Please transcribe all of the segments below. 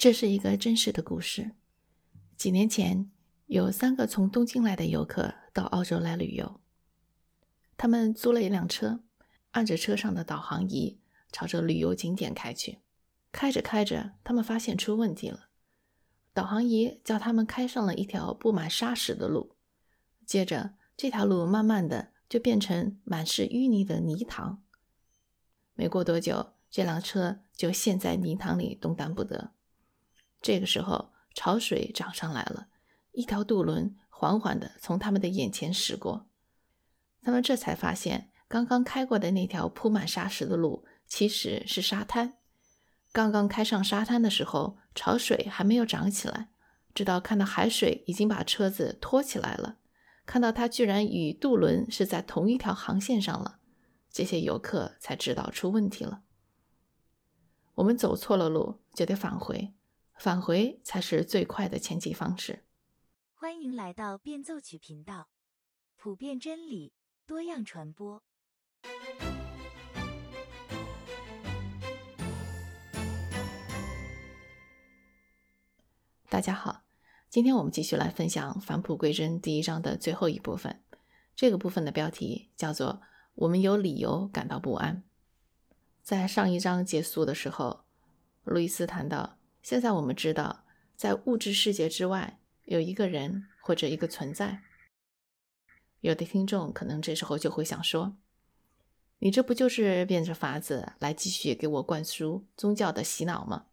这是一个真实的故事。几年前，有三个从东京来的游客到澳洲来旅游。他们租了一辆车，按着车上的导航仪，朝着旅游景点开去。开着开着，他们发现出问题了。导航仪叫他们开上了一条布满沙石的路，接着这条路慢慢的就变成满是淤泥的泥塘。没过多久，这辆车就陷在泥塘里动弹不得。这个时候，潮水涨上来了，一条渡轮缓缓地从他们的眼前驶过。他们这才发现，刚刚开过的那条铺满沙石的路其实是沙滩。刚刚开上沙滩的时候，潮水还没有涨起来，直到看到海水已经把车子拖起来了，看到它居然与渡轮是在同一条航线上了，这些游客才知道出问题了。我们走错了路，就得返回。返回才是最快的前进方式。欢迎来到变奏曲频道，普遍真理，多样传播。大家好，今天我们继续来分享返璞归真第一章的最后一部分。这个部分的标题叫做“我们有理由感到不安”。在上一章结束的时候，路易斯谈到。现在我们知道，在物质世界之外有一个人或者一个存在。有的听众可能这时候就会想说：“你这不就是变着法子来继续给我灌输宗教的洗脑吗？”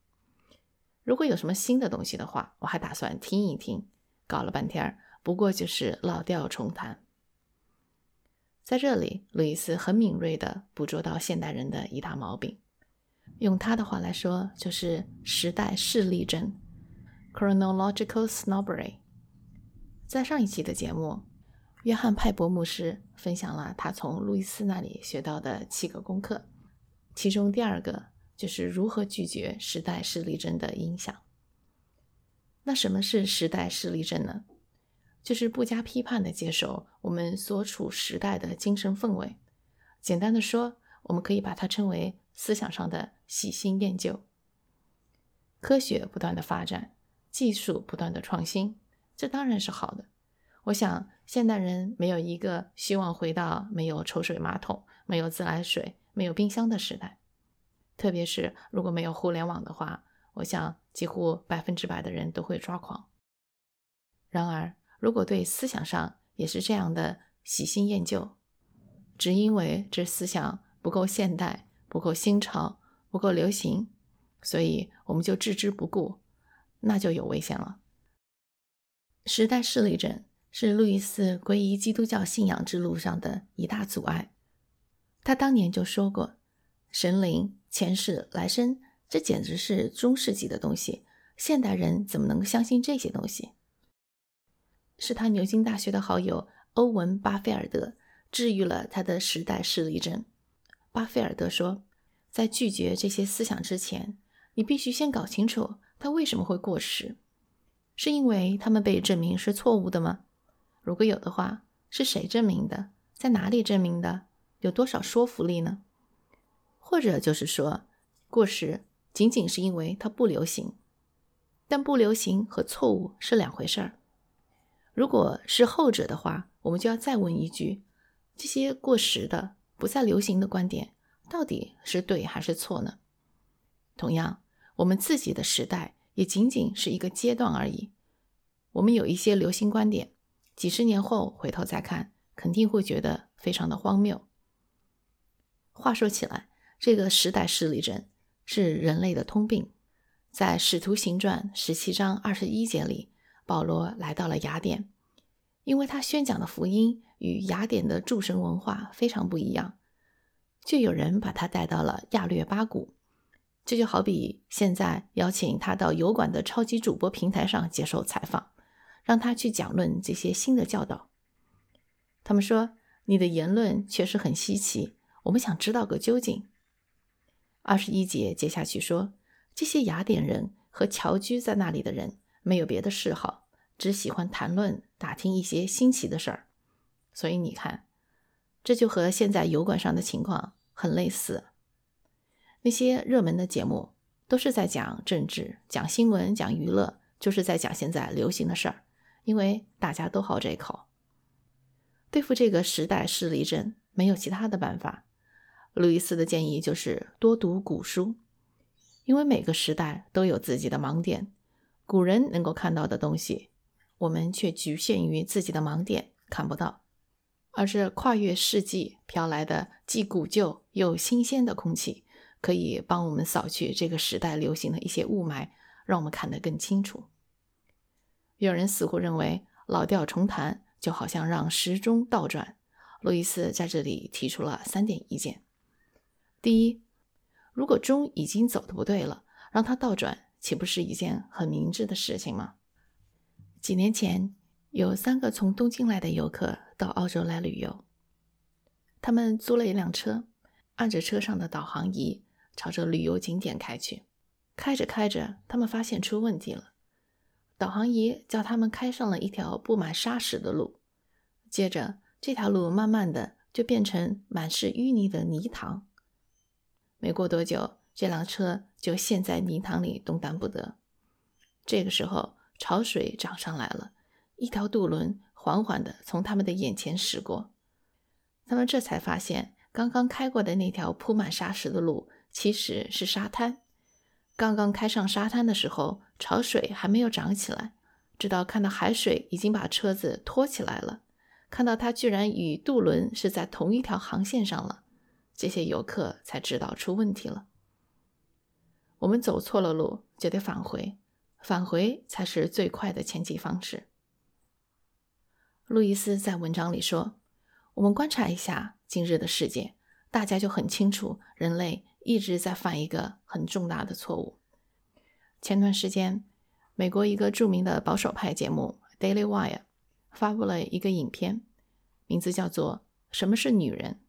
如果有什么新的东西的话，我还打算听一听。搞了半天，不过就是老调重弹。在这里，路易斯很敏锐地捕捉到现代人的一大毛病。用他的话来说，就是时代势力症 （chronological snobbery）。在上一期的节目，约翰派伯牧师分享了他从路易斯那里学到的七个功课，其中第二个就是如何拒绝时代势力症的影响。那什么是时代势力症呢？就是不加批判的接受我们所处时代的精神氛围。简单的说，我们可以把它称为。思想上的喜新厌旧，科学不断的发展，技术不断的创新，这当然是好的。我想，现代人没有一个希望回到没有抽水马桶、没有自来水、没有冰箱的时代。特别是如果没有互联网的话，我想几乎百分之百的人都会抓狂。然而，如果对思想上也是这样的喜新厌旧，只因为这思想不够现代。不够新潮，不够流行，所以我们就置之不顾，那就有危险了。时代势力症是路易斯皈依基督教信仰之路上的一大阻碍。他当年就说过：“神灵、前世、来生，这简直是中世纪的东西，现代人怎么能相信这些东西？”是他牛津大学的好友欧文·巴菲尔德治愈了他的时代势力症。巴菲尔德说：“在拒绝这些思想之前，你必须先搞清楚它为什么会过时。是因为他们被证明是错误的吗？如果有的话，是谁证明的？在哪里证明的？有多少说服力呢？或者就是说，过时仅仅是因为它不流行？但不流行和错误是两回事儿。如果是后者的话，我们就要再问一句：这些过时的？”不再流行的观点到底是对还是错呢？同样，我们自己的时代也仅仅是一个阶段而已。我们有一些流行观点，几十年后回头再看，肯定会觉得非常的荒谬。话说起来，这个时代势力症是人类的通病。在《使徒行传》十七章二十一节里，保罗来到了雅典，因为他宣讲的福音。与雅典的诸神文化非常不一样，就有人把他带到了亚略巴谷。这就好比现在邀请他到油管的超级主播平台上接受采访，让他去讲论这些新的教导。他们说：“你的言论确实很稀奇，我们想知道个究竟。”二十一节接下去说：“这些雅典人和侨居在那里的人没有别的嗜好，只喜欢谈论、打听一些新奇的事儿。”所以你看，这就和现在油管上的情况很类似。那些热门的节目都是在讲政治、讲新闻、讲娱乐，就是在讲现在流行的事儿，因为大家都好这口。对付这个时代势力症，没有其他的办法。路易斯的建议就是多读古书，因为每个时代都有自己的盲点，古人能够看到的东西，我们却局限于自己的盲点看不到。而是跨越世纪飘来的既古旧又新鲜的空气，可以帮我们扫去这个时代流行的一些雾霾，让我们看得更清楚。有人似乎认为老调重弹就好像让时钟倒转。路易斯在这里提出了三点意见：第一，如果钟已经走的不对了，让它倒转，岂不是一件很明智的事情吗？几年前。有三个从东京来的游客到澳洲来旅游，他们租了一辆车，按着车上的导航仪朝着旅游景点开去。开着开着，他们发现出问题了，导航仪叫他们开上了一条布满沙石的路，接着这条路慢慢的就变成满是淤泥的泥塘。没过多久，这辆车就陷在泥塘里动弹不得。这个时候，潮水涨上来了。一条渡轮缓缓地从他们的眼前驶过，他们这才发现，刚刚开过的那条铺满沙石的路其实是沙滩。刚刚开上沙滩的时候，潮水还没有涨起来，直到看到海水已经把车子拖起来了，看到它居然与渡轮是在同一条航线上了，这些游客才知道出问题了。我们走错了路，就得返回，返回才是最快的前进方式。路易斯在文章里说：“我们观察一下今日的世界，大家就很清楚，人类一直在犯一个很重大的错误。前段时间，美国一个著名的保守派节目《Daily Wire》发布了一个影片，名字叫做《什么是女人》。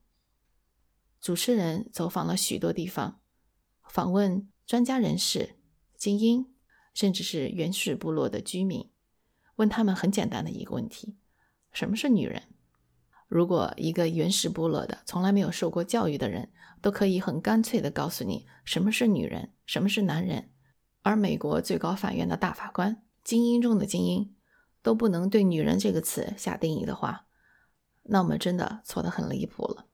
主持人走访了许多地方，访问专家人士、精英，甚至是原始部落的居民，问他们很简单的一个问题。”什么是女人？如果一个原始部落的、从来没有受过教育的人都可以很干脆地告诉你什么是女人、什么是男人，而美国最高法院的大法官、精英中的精英都不能对“女人”这个词下定义的话，那我们真的错得很离谱了。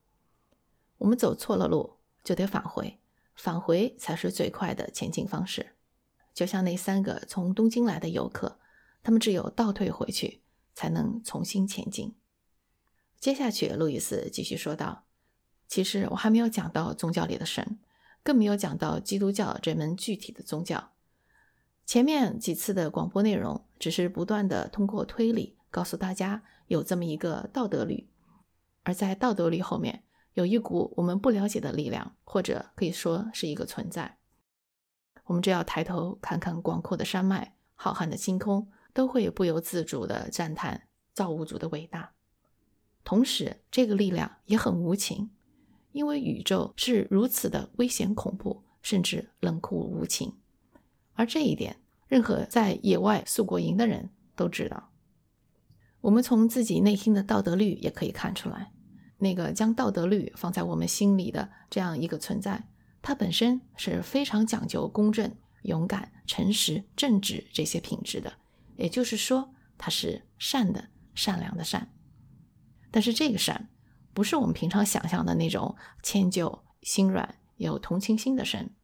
我们走错了路，就得返回，返回才是最快的前进方式。就像那三个从东京来的游客，他们只有倒退回去。才能重新前进。接下去，路易斯继续说道：“其实我还没有讲到宗教里的神，更没有讲到基督教这门具体的宗教。前面几次的广播内容，只是不断的通过推理告诉大家有这么一个道德律，而在道德律后面有一股我们不了解的力量，或者可以说是一个存在。我们只要抬头看看广阔的山脉、浩瀚的星空。”都会不由自主地赞叹造物主的伟大，同时这个力量也很无情，因为宇宙是如此的危险恐怖，甚至冷酷无情。而这一点，任何在野外宿过营的人都知道。我们从自己内心的道德律也可以看出来，那个将道德律放在我们心里的这样一个存在，它本身是非常讲究公正、勇敢、诚实、正直这些品质的。也就是说，他是善的、善良的善。但是这个善，不是我们平常想象的那种迁就、心软、有同情心的神。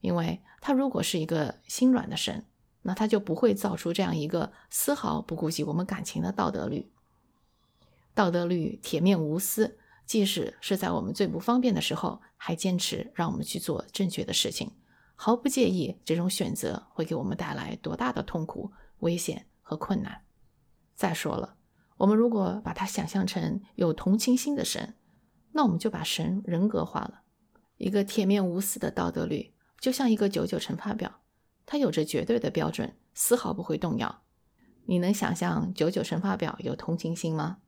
因为他如果是一个心软的神，那他就不会造出这样一个丝毫不顾及我们感情的道德律。道德律铁面无私，即使是在我们最不方便的时候，还坚持让我们去做正确的事情，毫不介意这种选择会给我们带来多大的痛苦。危险和困难。再说了，我们如果把它想象成有同情心的神，那我们就把神人格化了。一个铁面无私的道德律，就像一个九九乘法表，它有着绝对的标准，丝毫不会动摇。你能想象九九乘法表有同情心吗？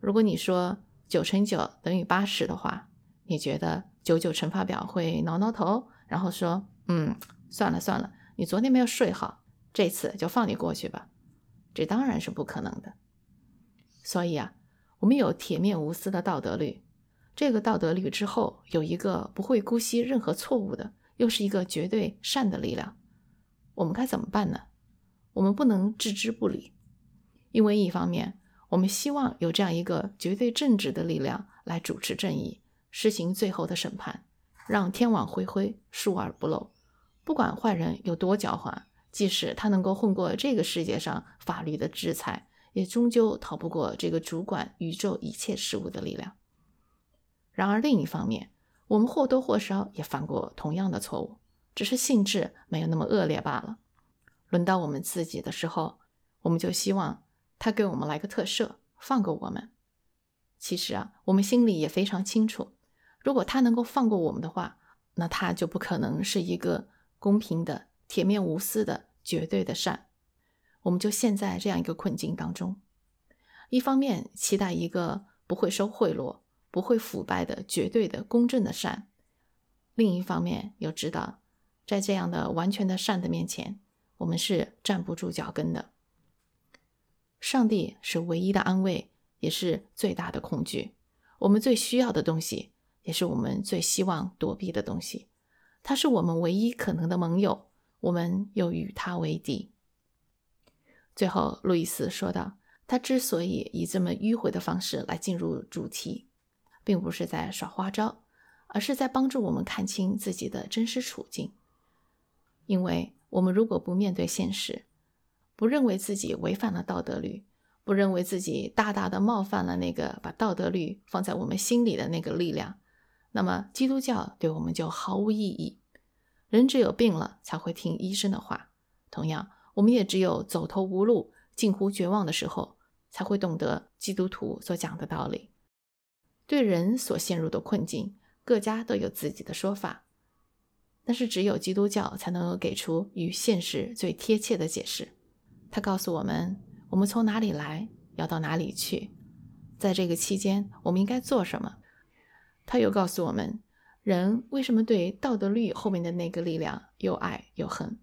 如果你说九乘九等于八十的话，你觉得九九乘法表会挠挠头，然后说：“嗯，算了算了，你昨天没有睡好。”这次就放你过去吧，这当然是不可能的。所以啊，我们有铁面无私的道德律，这个道德律之后有一个不会姑息任何错误的，又是一个绝对善的力量，我们该怎么办呢？我们不能置之不理，因为一方面，我们希望有这样一个绝对正直的力量来主持正义，实行最后的审判，让天网恢恢，疏而不漏。不管坏人有多狡猾，即使他能够混过这个世界上法律的制裁，也终究逃不过这个主管宇宙一切事物的力量。然而另一方面，我们或多或少也犯过同样的错误，只是性质没有那么恶劣罢了。轮到我们自己的时候，我们就希望他给我们来个特赦，放过我们。其实啊，我们心里也非常清楚，如果他能够放过我们的话，那他就不可能是一个公平的、铁面无私的、绝对的善。我们就陷在这样一个困境当中：一方面期待一个不会收贿赂、不会腐败的绝对的公正的善；另一方面又知道，在这样的完全的善的面前。我们是站不住脚跟的。上帝是唯一的安慰，也是最大的恐惧。我们最需要的东西，也是我们最希望躲避的东西。他是我们唯一可能的盟友，我们又与他为敌。最后，路易斯说道：“他之所以以这么迂回的方式来进入主题，并不是在耍花招，而是在帮助我们看清自己的真实处境，因为。”我们如果不面对现实，不认为自己违反了道德律，不认为自己大大的冒犯了那个把道德律放在我们心里的那个力量，那么基督教对我们就毫无意义。人只有病了才会听医生的话，同样，我们也只有走投无路、近乎绝望的时候，才会懂得基督徒所讲的道理。对人所陷入的困境，各家都有自己的说法。但是，只有基督教才能够给出与现实最贴切的解释。他告诉我们，我们从哪里来，要到哪里去，在这个期间，我们应该做什么。他又告诉我们，人为什么对道德律后面的那个力量又爱又恨？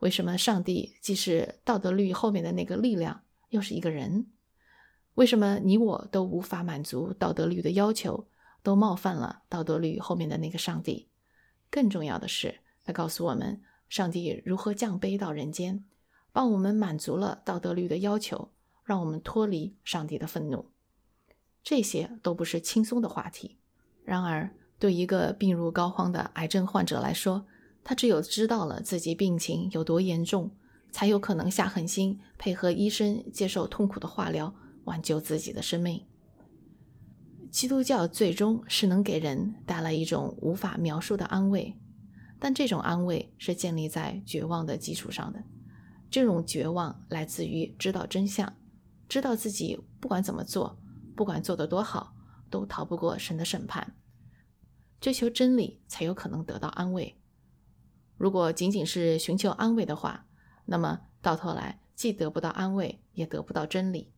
为什么上帝既是道德律后面的那个力量，又是一个人？为什么你我都无法满足道德律的要求，都冒犯了道德律后面的那个上帝？更重要的是，他告诉我们，上帝如何降卑到人间，帮我们满足了道德律的要求，让我们脱离上帝的愤怒。这些都不是轻松的话题。然而，对一个病入膏肓的癌症患者来说，他只有知道了自己病情有多严重，才有可能下狠心配合医生接受痛苦的化疗，挽救自己的生命。基督教最终是能给人带来一种无法描述的安慰，但这种安慰是建立在绝望的基础上的。这种绝望来自于知道真相，知道自己不管怎么做，不管做得多好，都逃不过神的审判。追求真理才有可能得到安慰。如果仅仅是寻求安慰的话，那么到头来既得不到安慰，也得不到真理。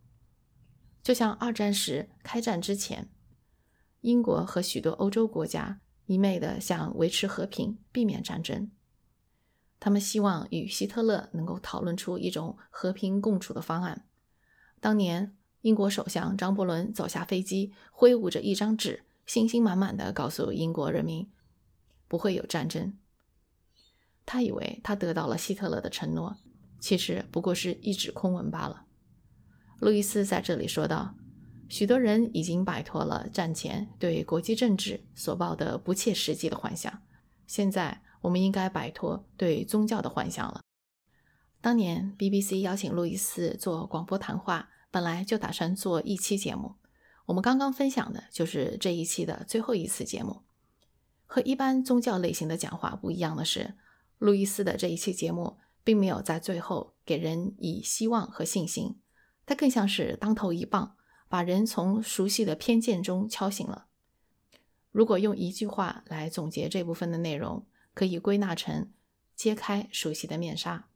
就像二战时开战之前。英国和许多欧洲国家一昧地想维持和平，避免战争。他们希望与希特勒能够讨论出一种和平共处的方案。当年，英国首相张伯伦走下飞机，挥舞着一张纸，信心满满的告诉英国人民：“不会有战争。”他以为他得到了希特勒的承诺，其实不过是一纸空文罢了。路易斯在这里说道。许多人已经摆脱了战前对国际政治所抱的不切实际的幻想，现在我们应该摆脱对宗教的幻想了。当年 BBC 邀请路易斯做广播谈话，本来就打算做一期节目，我们刚刚分享的就是这一期的最后一次节目。和一般宗教类型的讲话不一样的是，路易斯的这一期节目并没有在最后给人以希望和信心，它更像是当头一棒。把人从熟悉的偏见中敲醒了。如果用一句话来总结这部分的内容，可以归纳成：揭开熟悉的面纱。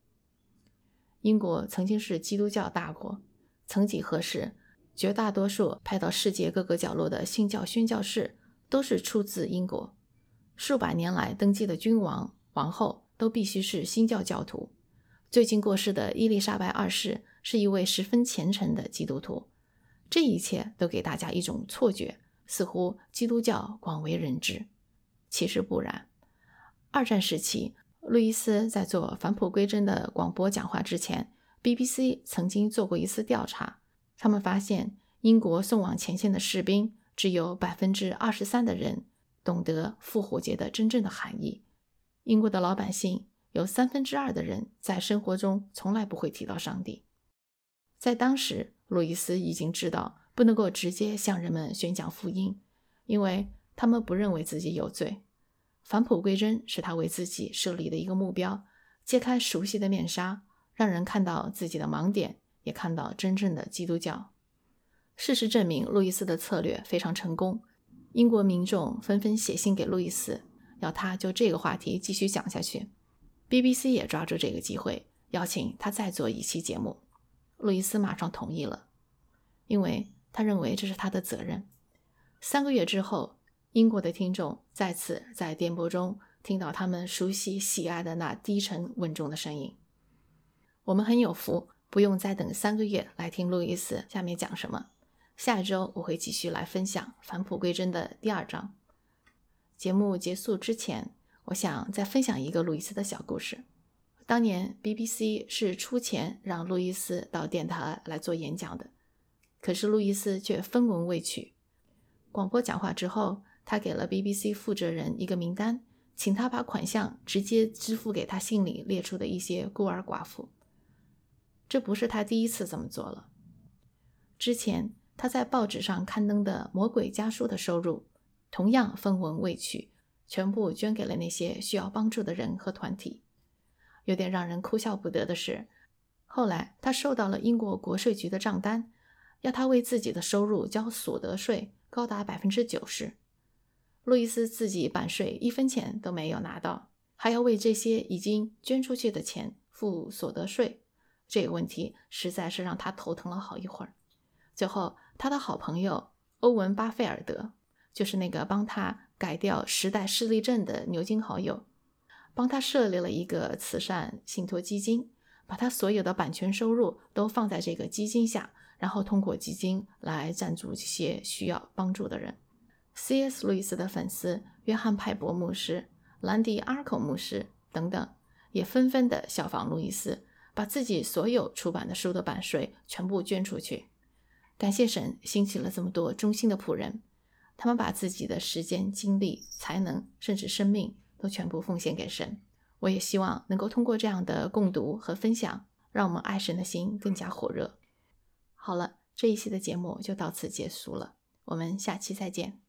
英国曾经是基督教大国，曾几何时，绝大多数派到世界各个角落的信教宣教士都是出自英国。数百年来登基的君王、王后都必须是新教教徒。最近过世的伊丽莎白二世是一位十分虔诚的基督徒。这一切都给大家一种错觉，似乎基督教广为人知。其实不然。二战时期，路易斯在做返璞归真的广播讲话之前，BBC 曾经做过一次调查，他们发现英国送往前线的士兵只有百分之二十三的人懂得复活节的真正的含义。英国的老百姓有三分之二的人在生活中从来不会提到上帝。在当时，路易斯已经知道不能够直接向人们宣讲福音，因为他们不认为自己有罪。返璞归真是他为自己设立的一个目标，揭开熟悉的面纱，让人看到自己的盲点，也看到真正的基督教。事实证明，路易斯的策略非常成功。英国民众纷纷写信给路易斯，要他就这个话题继续讲下去。BBC 也抓住这个机会，邀请他再做一期节目。路易斯马上同意了，因为他认为这是他的责任。三个月之后。英国的听众再次在电波中听到他们熟悉喜爱的那低沉稳重的声音。我们很有福，不用再等三个月来听路易斯下面讲什么。下周我会继续来分享返璞归真的第二章。节目结束之前，我想再分享一个路易斯的小故事。当年 BBC 是出钱让路易斯到电台来做演讲的，可是路易斯却分文未取。广播讲话之后。他给了 BBC 负责人一个名单，请他把款项直接支付给他信里列出的一些孤儿寡妇。这不是他第一次这么做了。之前他在报纸上刊登的《魔鬼家书》的收入，同样分文未取，全部捐给了那些需要帮助的人和团体。有点让人哭笑不得的是，后来他收到了英国国税局的账单，要他为自己的收入交所得税，高达百分之九十。路易斯自己版税一分钱都没有拿到，还要为这些已经捐出去的钱付所得税，这个问题实在是让他头疼了好一会儿。最后，他的好朋友欧文·巴菲尔德，就是那个帮他改掉时代视力症的牛津好友，帮他设立了一个慈善信托基金，把他所有的版权收入都放在这个基金下，然后通过基金来赞助这些需要帮助的人。C.S. 路易斯的粉丝约翰派伯牧师、兰迪阿尔口牧师等等，也纷纷的效仿路易斯，把自己所有出版的书的版税全部捐出去。感谢神兴起了这么多忠心的仆人，他们把自己的时间、精力、才能，甚至生命都全部奉献给神。我也希望能够通过这样的共读和分享，让我们爱神的心更加火热。好了，这一期的节目就到此结束了，我们下期再见。